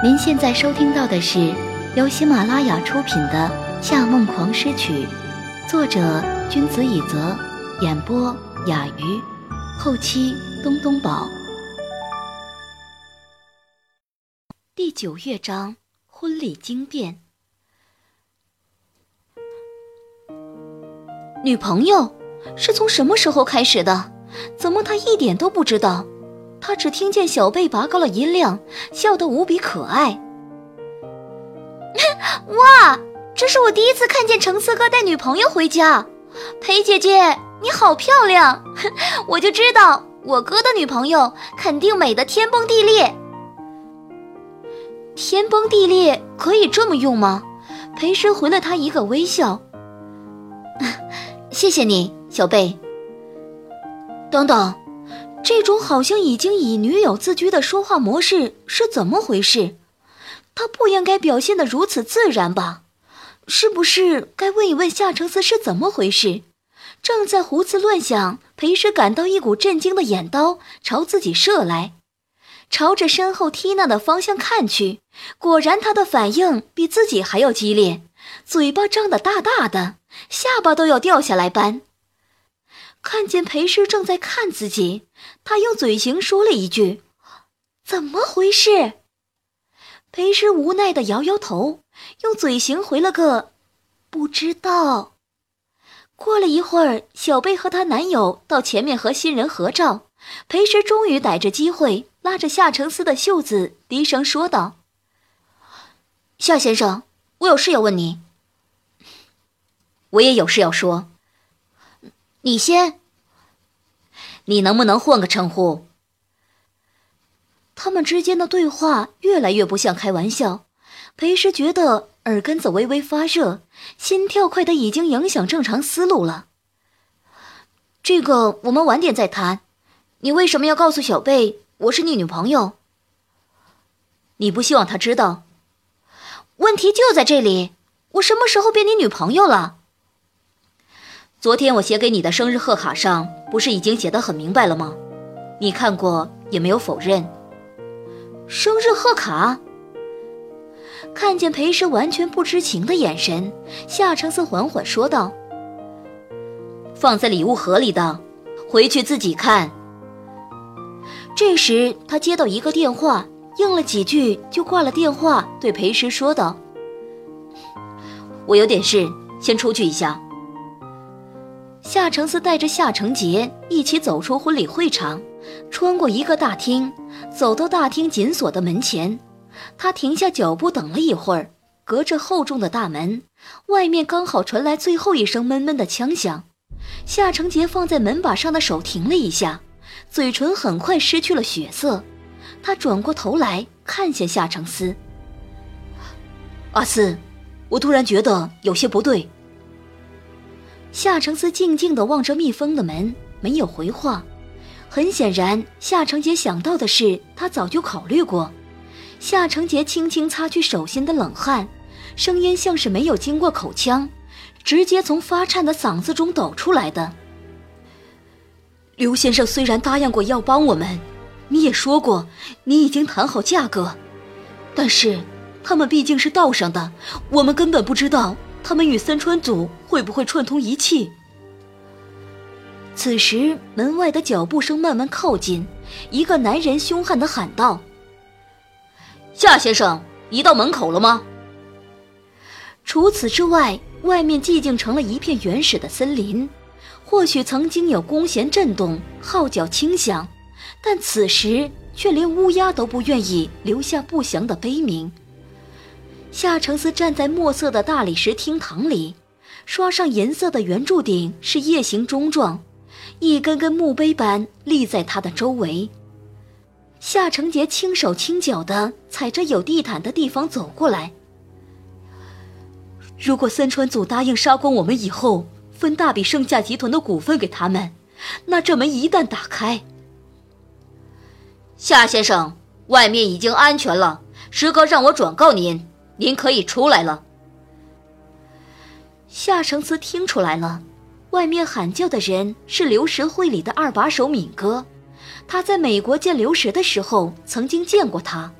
您现在收听到的是由喜马拉雅出品的《夏梦狂诗曲》，作者君子以泽，演播雅鱼，后期东东宝。第九乐章：婚礼惊变。女朋友是从什么时候开始的？怎么他一点都不知道？他只听见小贝拔高了音量，笑得无比可爱。哇，这是我第一次看见橙色哥带女朋友回家。裴姐姐，你好漂亮！我就知道我哥的女朋友肯定美得天崩地裂。天崩地裂可以这么用吗？裴师回了他一个微笑。谢谢你，小贝。等等。这种好像已经以女友自居的说话模式是怎么回事？他不应该表现得如此自然吧？是不是该问一问夏承思是怎么回事？正在胡思乱想，裴师感到一股震惊的眼刀朝自己射来，朝着身后缇娜的方向看去，果然她的反应比自己还要激烈，嘴巴张得大大的，下巴都要掉下来般。看见裴师正在看自己，他用嘴型说了一句：“怎么回事？”裴师无奈的摇摇头，用嘴型回了个“不知道”。过了一会儿，小贝和她男友到前面和新人合照，裴师终于逮着机会，拉着夏承思的袖子，低声说道：“夏先生，我有事要问你。我也有事要说。”你先，你能不能换个称呼？他们之间的对话越来越不像开玩笑。裴时觉得耳根子微微发热，心跳快的已经影响正常思路了。这个我们晚点再谈。你为什么要告诉小贝我是你女朋友？你不希望他知道？问题就在这里，我什么时候变你女朋友了？昨天我写给你的生日贺卡上，不是已经写得很明白了吗？你看过也没有否认。生日贺卡。看见裴时完全不知情的眼神，夏承思缓缓说道：“放在礼物盒里的，回去自己看。”这时他接到一个电话，应了几句就挂了电话，对裴时说道：“我有点事，先出去一下。”夏承思带着夏承杰一起走出婚礼会场，穿过一个大厅，走到大厅紧锁的门前。他停下脚步，等了一会儿，隔着厚重的大门，外面刚好传来最后一声闷闷的枪响。夏承杰放在门把上的手停了一下，嘴唇很快失去了血色。他转过头来看向夏承思：“阿思，我突然觉得有些不对。”夏承思静静地望着密封的门，没有回话。很显然，夏承杰想到的是他早就考虑过。夏承杰轻轻擦去手心的冷汗，声音像是没有经过口腔，直接从发颤的嗓子中抖出来的。刘先生虽然答应过要帮我们，你也说过你已经谈好价格，但是他们毕竟是道上的，我们根本不知道。他们与三川组会不会串通一气？此时，门外的脚步声慢慢靠近，一个男人凶悍地喊道：“夏先生，你到门口了吗？”除此之外，外面寂静成了一片原始的森林。或许曾经有弓弦震动，号角轻响，但此时却连乌鸦都不愿意留下不祥的悲鸣。夏承思站在墨色的大理石厅堂里，刷上银色的圆柱顶是叶形钟状，一根根墓碑般立在他的周围。夏承杰轻手轻脚地踩着有地毯的地方走过来。如果三川组答应杀光我们以后，分大笔盛夏集团的股份给他们，那这门一旦打开，夏先生，外面已经安全了，石哥让我转告您。您可以出来了。夏承思听出来了，外面喊叫的人是刘石会里的二把手敏哥。他在美国见刘石的时候，曾经见过他。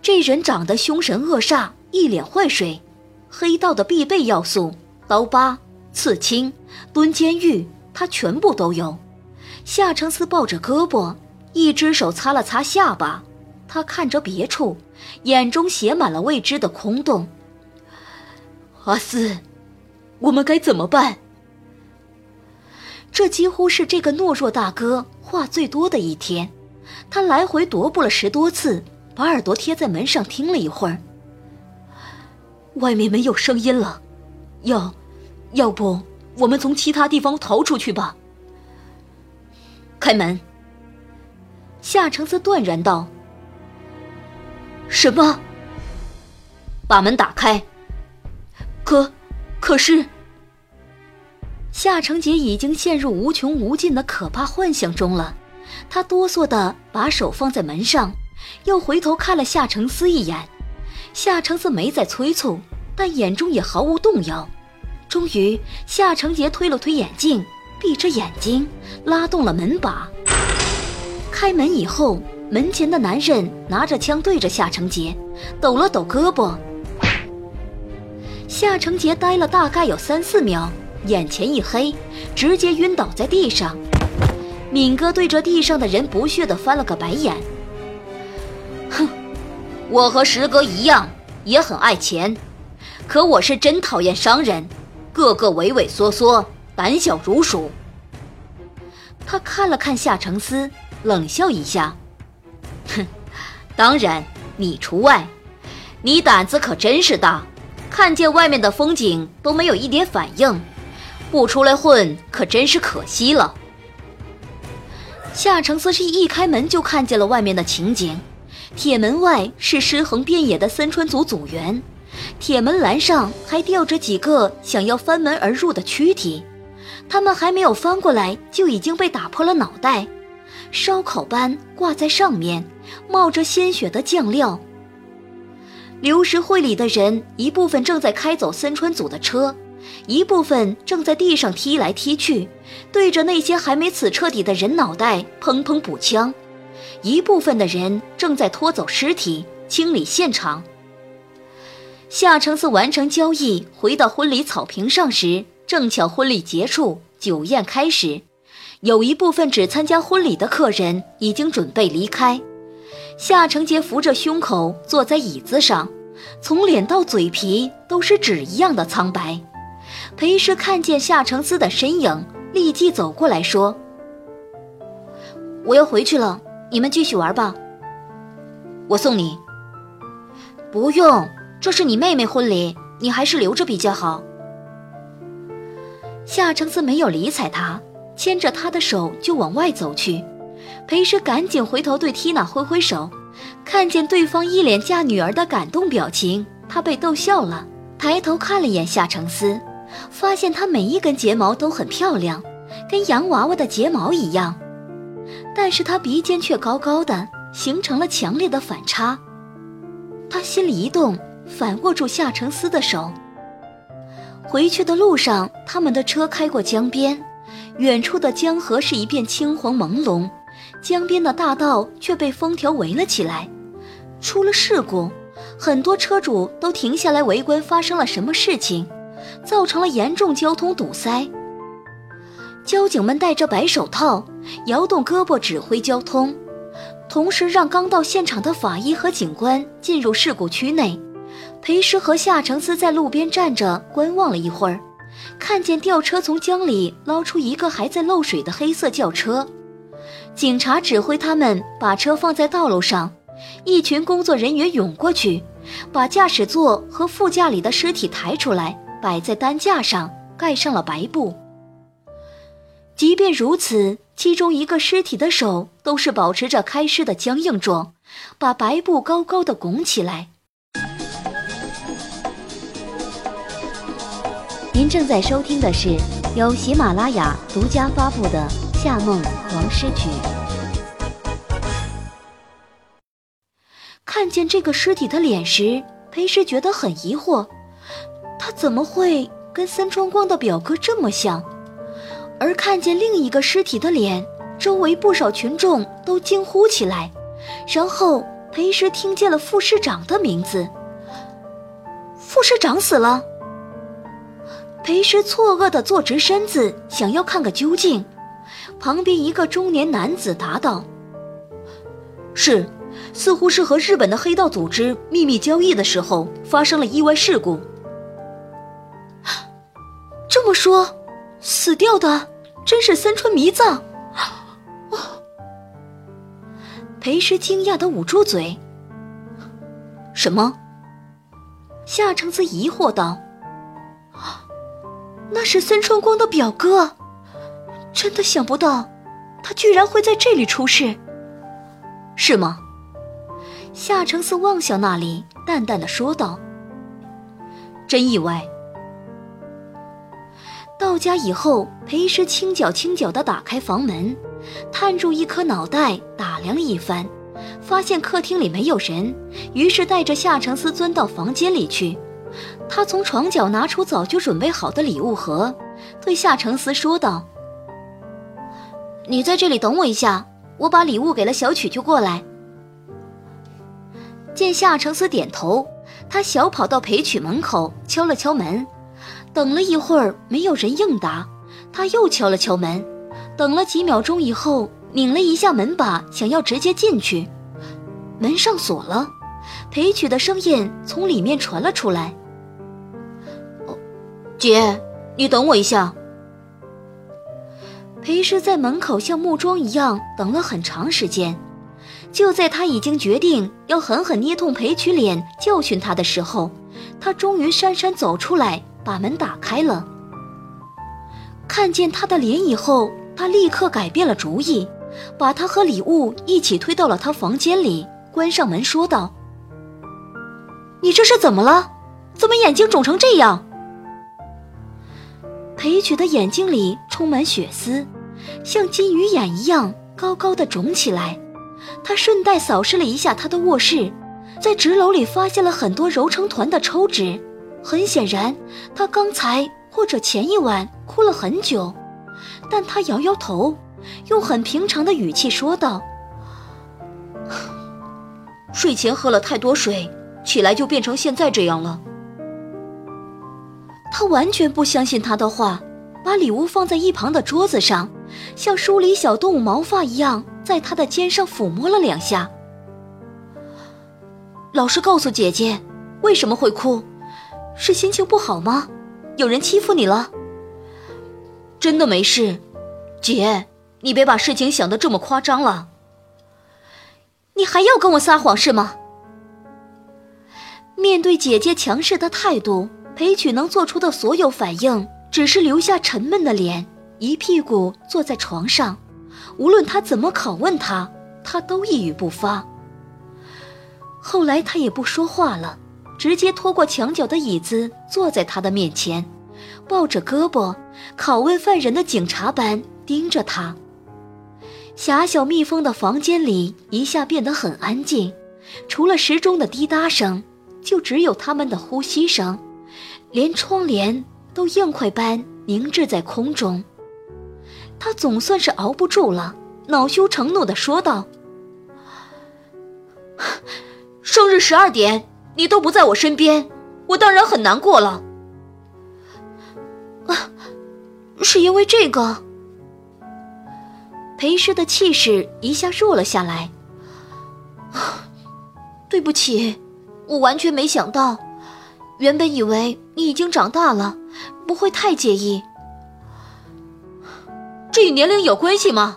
这人长得凶神恶煞，一脸坏水，黑道的必备要素，刀疤、刺青、蹲监狱，他全部都有。夏承思抱着胳膊，一只手擦了擦下巴，他看着别处，眼中写满了未知的空洞。阿四，我们该怎么办？这几乎是这个懦弱大哥话最多的一天，他来回踱步了十多次。把耳朵贴在门上听了一会儿，外面没有声音了，要，要不我们从其他地方逃出去吧？开门。夏承思断然道：“什么？把门打开。”可，可是，夏成杰已经陷入无穷无尽的可怕幻想中了，他哆嗦的把手放在门上。又回头看了夏承思一眼，夏承思没再催促，但眼中也毫无动摇。终于，夏成杰推了推眼镜，闭着眼睛拉动了门把。开门以后，门前的男人拿着枪对着夏成杰，抖了抖胳膊。夏成杰呆了大概有三四秒，眼前一黑，直接晕倒在地上。敏哥对着地上的人不屑地翻了个白眼。哼，我和石哥一样，也很爱钱，可我是真讨厌商人，个个畏畏缩缩，胆小如鼠。他看了看夏承思，冷笑一下，哼，当然你除外，你胆子可真是大，看见外面的风景都没有一点反应，不出来混可真是可惜了。夏承思是一开门就看见了外面的情景。铁门外是尸横遍野的森川族组员，铁门栏上还吊着几个想要翻门而入的躯体，他们还没有翻过来就已经被打破了脑袋，烧烤般挂在上面，冒着鲜血的酱料。流石会里的人一部分正在开走森川组的车，一部分正在地上踢来踢去，对着那些还没死彻底的人脑袋砰砰补枪。一部分的人正在拖走尸体、清理现场。夏承思完成交易，回到婚礼草坪上时，正巧婚礼结束，酒宴开始。有一部分只参加婚礼的客人已经准备离开。夏承杰扶着胸口坐在椅子上，从脸到嘴皮都是纸一样的苍白。裴时看见夏承思的身影，立即走过来说：“我要回去了。”你们继续玩吧，我送你。不用，这是你妹妹婚礼，你还是留着比较好。夏承思没有理睬他，牵着他的手就往外走去。裴诗赶紧回头对缇娜挥挥手，看见对方一脸嫁女儿的感动表情，他被逗笑了，抬头看了眼夏承思，发现她每一根睫毛都很漂亮，跟洋娃娃的睫毛一样。但是他鼻尖却高高的，形成了强烈的反差。他心里一动，反握住夏承思的手。回去的路上，他们的车开过江边，远处的江河是一片青黄朦胧，江边的大道却被封条围了起来。出了事故，很多车主都停下来围观，发生了什么事情，造成了严重交通堵塞。交警们戴着白手套，摇动胳膊指挥交通，同时让刚到现场的法医和警官进入事故区内。裴师和夏承思在路边站着观望了一会儿，看见吊车从江里捞出一个还在漏水的黑色轿车。警察指挥他们把车放在道路上，一群工作人员涌过去，把驾驶座和副驾里的尸体抬出来，摆在担架上，盖上了白布。即便如此，其中一个尸体的手都是保持着开尸的僵硬状，把白布高高的拱起来。正在收听的是由喜马拉雅独家发布的《夏梦王诗曲》。看见这个尸体的脸时，裴师觉得很疑惑，他怎么会跟三川光的表哥这么像？而看见另一个尸体的脸，周围不少群众都惊呼起来，然后裴师听见了副市长的名字。副市长死了。裴师错愕地坐直身子，想要看个究竟。旁边一个中年男子答道：“是，似乎是和日本的黑道组织秘密交易的时候发生了意外事故。”这么说，死掉的真是森川弥藏？裴师惊讶的捂住嘴。什么？夏承思疑惑道：“那是孙春光的表哥。”真的想不到，他居然会在这里出事，是吗？夏承思望向那里，淡淡的说道：“真意外。”到家以后，裴师轻脚轻脚的打开房门，探出一颗脑袋，打量了一番，发现客厅里没有人，于是带着夏承思钻到房间里去。他从床角拿出早就准备好的礼物盒，对夏承思说道。你在这里等我一下，我把礼物给了小曲就过来。见夏承思点头，他小跑到裴曲门口敲了敲门，等了一会儿没有人应答，他又敲了敲门，等了几秒钟以后，拧了一下门把，想要直接进去，门上锁了。裴曲的声音从里面传了出来：“姐，你等我一下。”裴师在门口像木桩一样等了很长时间，就在他已经决定要狠狠捏痛裴曲脸教训他的时候，他终于姗姗走出来，把门打开了。看见他的脸以后，他立刻改变了主意，把他和礼物一起推到了他房间里，关上门说道：“你这是怎么了？怎么眼睛肿成这样？”裴曲的眼睛里充满血丝。像金鱼眼一样高高的肿起来，他顺带扫视了一下他的卧室，在纸篓里发现了很多揉成团的抽纸，很显然他刚才或者前一晚哭了很久，但他摇摇头，用很平常的语气说道：“ 睡前喝了太多水，起来就变成现在这样了。”他完全不相信他的话，把礼物放在一旁的桌子上。像梳理小动物毛发一样，在他的肩上抚摸了两下。老实告诉姐姐，为什么会哭？是心情不好吗？有人欺负你了？真的没事，姐，你别把事情想得这么夸张了。你还要跟我撒谎是吗？面对姐姐强势的态度，裴曲能做出的所有反应，只是留下沉闷的脸。一屁股坐在床上，无论他怎么拷问他，他都一语不发。后来他也不说话了，直接拖过墙角的椅子坐在他的面前，抱着胳膊，拷问犯人的警察般盯着他。狭小密封的房间里一下变得很安静，除了时钟的滴答声，就只有他们的呼吸声，连窗帘都硬块般凝滞在空中。他总算是熬不住了，恼羞成怒的说道：“生日十二点，你都不在我身边，我当然很难过了。啊，是因为这个。”裴师的气势一下弱了下来。对不起，我完全没想到，原本以为你已经长大了，不会太介意。这与年龄有关系吗？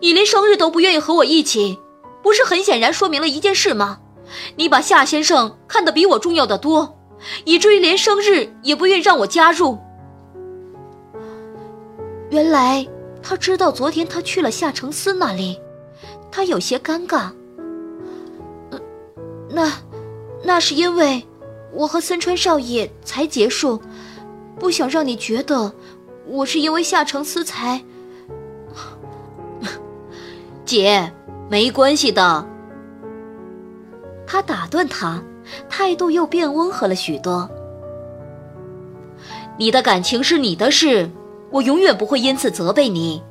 你连生日都不愿意和我一起，不是很显然说明了一件事吗？你把夏先生看得比我重要的多，以至于连生日也不愿让我加入。原来他知道昨天他去了夏承思那里，他有些尴尬。那，那是因为我和森川少爷才结束，不想让你觉得我是因为夏承思才。姐，没关系的。他打断他，态度又变温和了许多。你的感情是你的事，我永远不会因此责备你。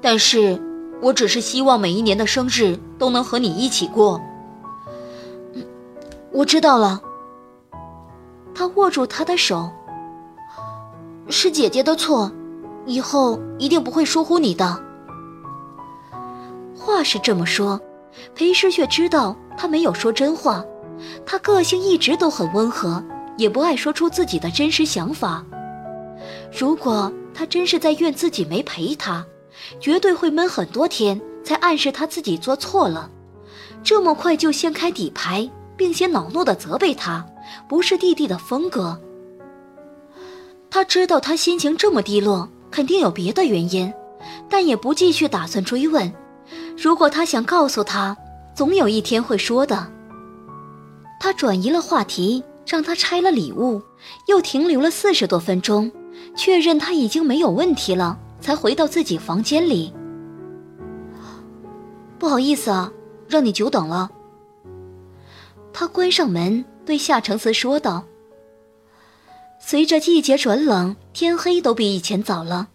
但是，我只是希望每一年的生日都能和你一起过。我知道了。他握住她的手。是姐姐的错，以后一定不会疏忽你的。话是这么说，裴诗却知道他没有说真话。他个性一直都很温和，也不爱说出自己的真实想法。如果他真是在怨自己没陪他，绝对会闷很多天才暗示他自己做错了。这么快就掀开底牌，并且恼怒地责备他，不是弟弟的风格。他知道他心情这么低落，肯定有别的原因，但也不继续打算追问。如果他想告诉他，总有一天会说的。他转移了话题，让他拆了礼物，又停留了四十多分钟，确认他已经没有问题了，才回到自己房间里。不好意思啊，让你久等了。他关上门，对夏承思说道：“随着季节转冷，天黑都比以前早了，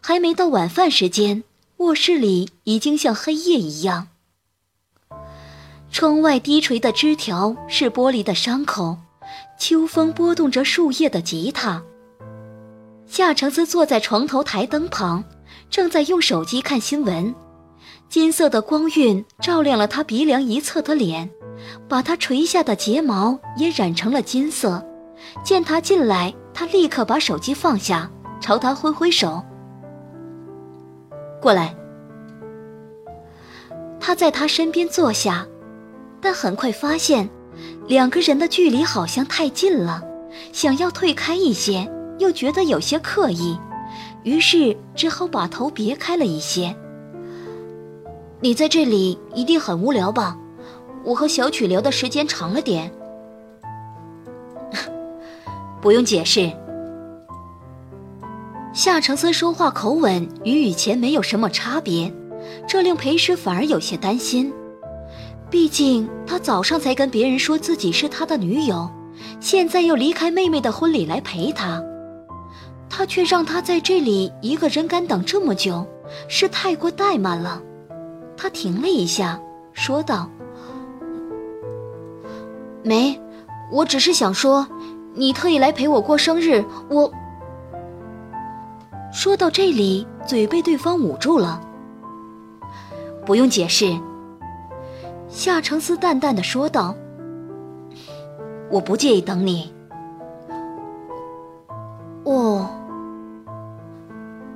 还没到晚饭时间。”卧室里已经像黑夜一样。窗外低垂的枝条是玻璃的伤口，秋风拨动着树叶的吉他。夏承思坐在床头台灯旁，正在用手机看新闻。金色的光晕照亮了他鼻梁一侧的脸，把他垂下的睫毛也染成了金色。见他进来，他立刻把手机放下，朝他挥挥手。过来。他在他身边坐下，但很快发现，两个人的距离好像太近了，想要退开一些，又觉得有些刻意，于是只好把头别开了一些。你在这里一定很无聊吧？我和小曲聊的时间长了点。不用解释。夏承森说话口吻与以前没有什么差别，这令裴师反而有些担心。毕竟他早上才跟别人说自己是他的女友，现在又离开妹妹的婚礼来陪他，他却让他在这里一个人干等这么久，是太过怠慢了。他停了一下，说道：“没，我只是想说，你特意来陪我过生日，我……”说到这里，嘴被对方捂住了。不用解释。夏承思淡淡的说道：“我不介意等你。”哦。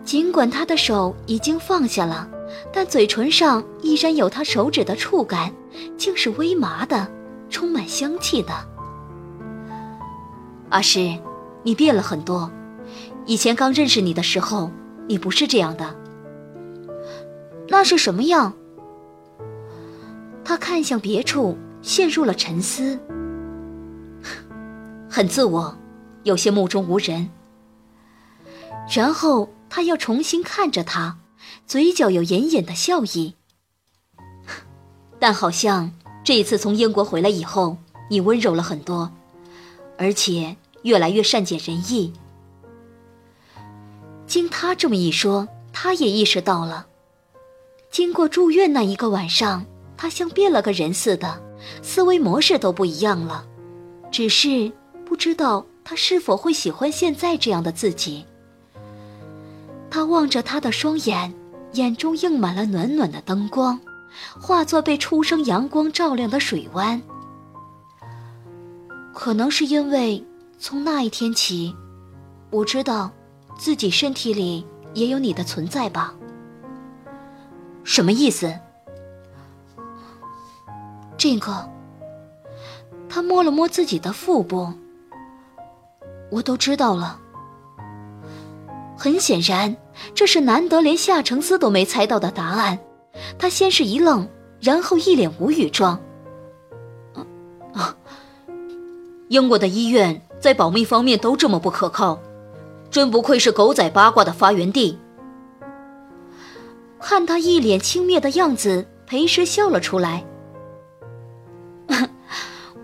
尽管他的手已经放下了，但嘴唇上依然有他手指的触感，竟是微麻的，充满香气的。阿诗，你变了很多。以前刚认识你的时候，你不是这样的。那是什么样？他看向别处，陷入了沉思。很自我，有些目中无人。然后他又重新看着他，嘴角有隐隐的笑意。但好像这一次从英国回来以后，你温柔了很多，而且越来越善解人意。经他这么一说，他也意识到了。经过住院那一个晚上，他像变了个人似的，思维模式都不一样了。只是不知道他是否会喜欢现在这样的自己。他望着他的双眼，眼中映满了暖暖的灯光，化作被初升阳光照亮的水湾。可能是因为从那一天起，我知道。自己身体里也有你的存在吧？什么意思？这个，他摸了摸自己的腹部。我都知道了。很显然，这是难得连夏承思都没猜到的答案。他先是一愣，然后一脸无语状。啊，英国的医院在保密方面都这么不可靠。真不愧是狗仔八卦的发源地。看他一脸轻蔑的样子，裴师笑了出来。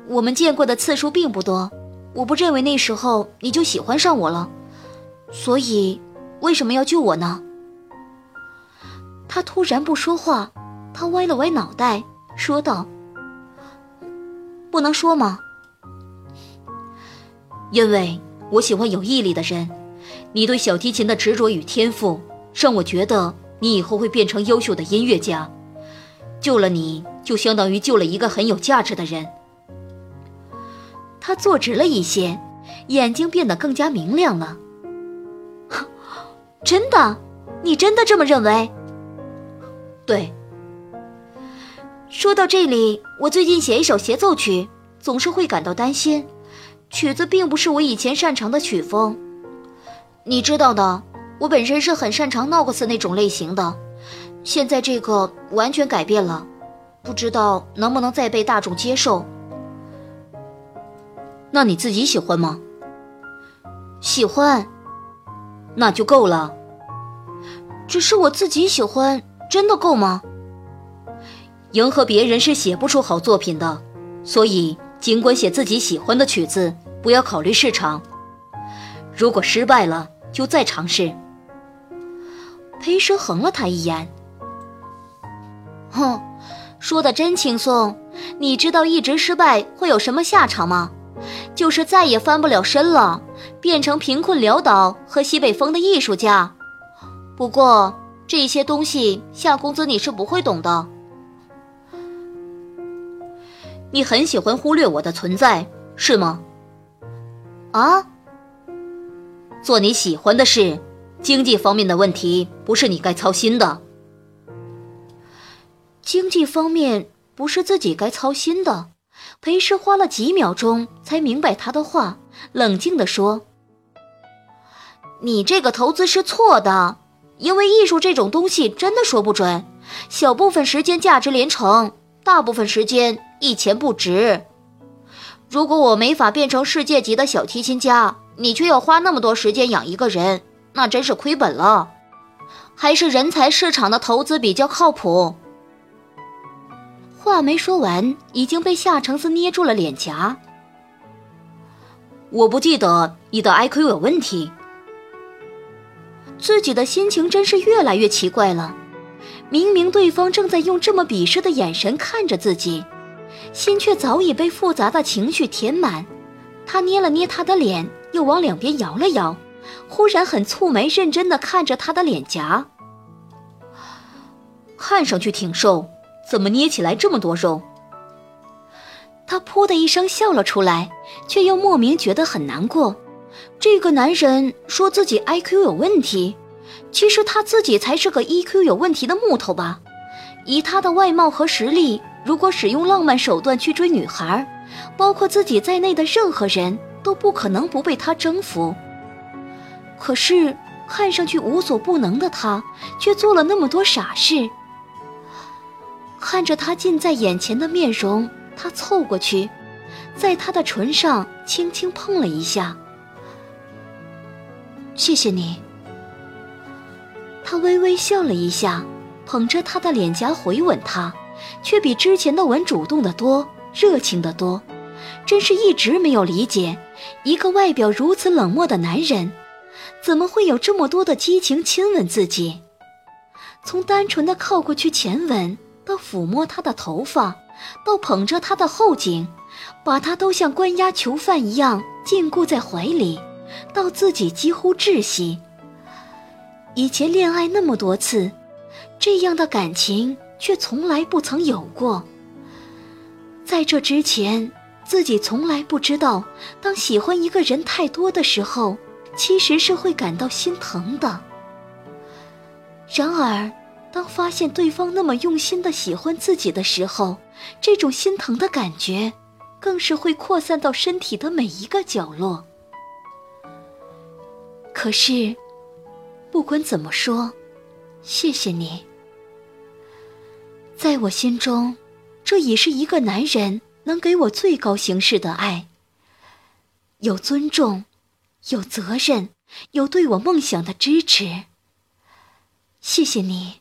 我们见过的次数并不多，我不认为那时候你就喜欢上我了，所以为什么要救我呢？他突然不说话，他歪了歪脑袋，说道：“不能说吗？因为我喜欢有毅力的人。你对小提琴的执着与天赋，让我觉得你以后会变成优秀的音乐家。救了你，就相当于救了一个很有价值的人。他坐直了一些，眼睛变得更加明亮了。真的，你真的这么认为？对。说到这里，我最近写一首协奏曲，总是会感到担心。曲子并不是我以前擅长的曲风。你知道的，我本身是很擅长诺克斯那种类型的，现在这个完全改变了，不知道能不能再被大众接受。那你自己喜欢吗？喜欢，那就够了。只是我自己喜欢，真的够吗？迎合别人是写不出好作品的，所以尽管写自己喜欢的曲子，不要考虑市场。如果失败了，就再尝试。裴师横了他一眼，哼，说的真轻松。你知道一直失败会有什么下场吗？就是再也翻不了身了，变成贫困潦倒和西北风的艺术家。不过这些东西，夏公子你是不会懂的。你很喜欢忽略我的存在，是吗？啊？做你喜欢的事，经济方面的问题不是你该操心的。经济方面不是自己该操心的。裴师花了几秒钟才明白他的话，冷静地说：“你这个投资是错的，因为艺术这种东西真的说不准，小部分时间价值连城，大部分时间一钱不值。如果我没法变成世界级的小提琴家，你却要花那么多时间养一个人，那真是亏本了。还是人才市场的投资比较靠谱。”话没说完，已经被夏承思捏住了脸颊。我不记得你的 IQ 有问题。自己的心情真是越来越奇怪了。明明对方正在用这么鄙视的眼神看着自己，心却早已被复杂的情绪填满。他捏了捏他的脸，又往两边摇了摇，忽然很蹙眉，认真的看着他的脸颊，看上去挺瘦。怎么捏起来这么多肉？他噗的一声笑了出来，却又莫名觉得很难过。这个男人说自己 IQ 有问题，其实他自己才是个 EQ 有问题的木头吧？以他的外貌和实力，如果使用浪漫手段去追女孩，包括自己在内的任何人都不可能不被他征服。可是看上去无所不能的他，却做了那么多傻事。看着他近在眼前的面容，他凑过去，在他的唇上轻轻碰了一下。谢谢你。他微微笑了一下，捧着他的脸颊回吻他，却比之前的吻主动的多，热情的多。真是一直没有理解，一个外表如此冷漠的男人，怎么会有这么多的激情亲吻自己？从单纯的靠过去前吻。到抚摸他的头发，到捧着他的后颈，把他都像关押囚犯一样禁锢在怀里，到自己几乎窒息。以前恋爱那么多次，这样的感情却从来不曾有过。在这之前，自己从来不知道，当喜欢一个人太多的时候，其实是会感到心疼的。然而。当发现对方那么用心的喜欢自己的时候，这种心疼的感觉，更是会扩散到身体的每一个角落。可是，不管怎么说，谢谢你。在我心中，这已是一个男人能给我最高形式的爱。有尊重，有责任，有对我梦想的支持。谢谢你。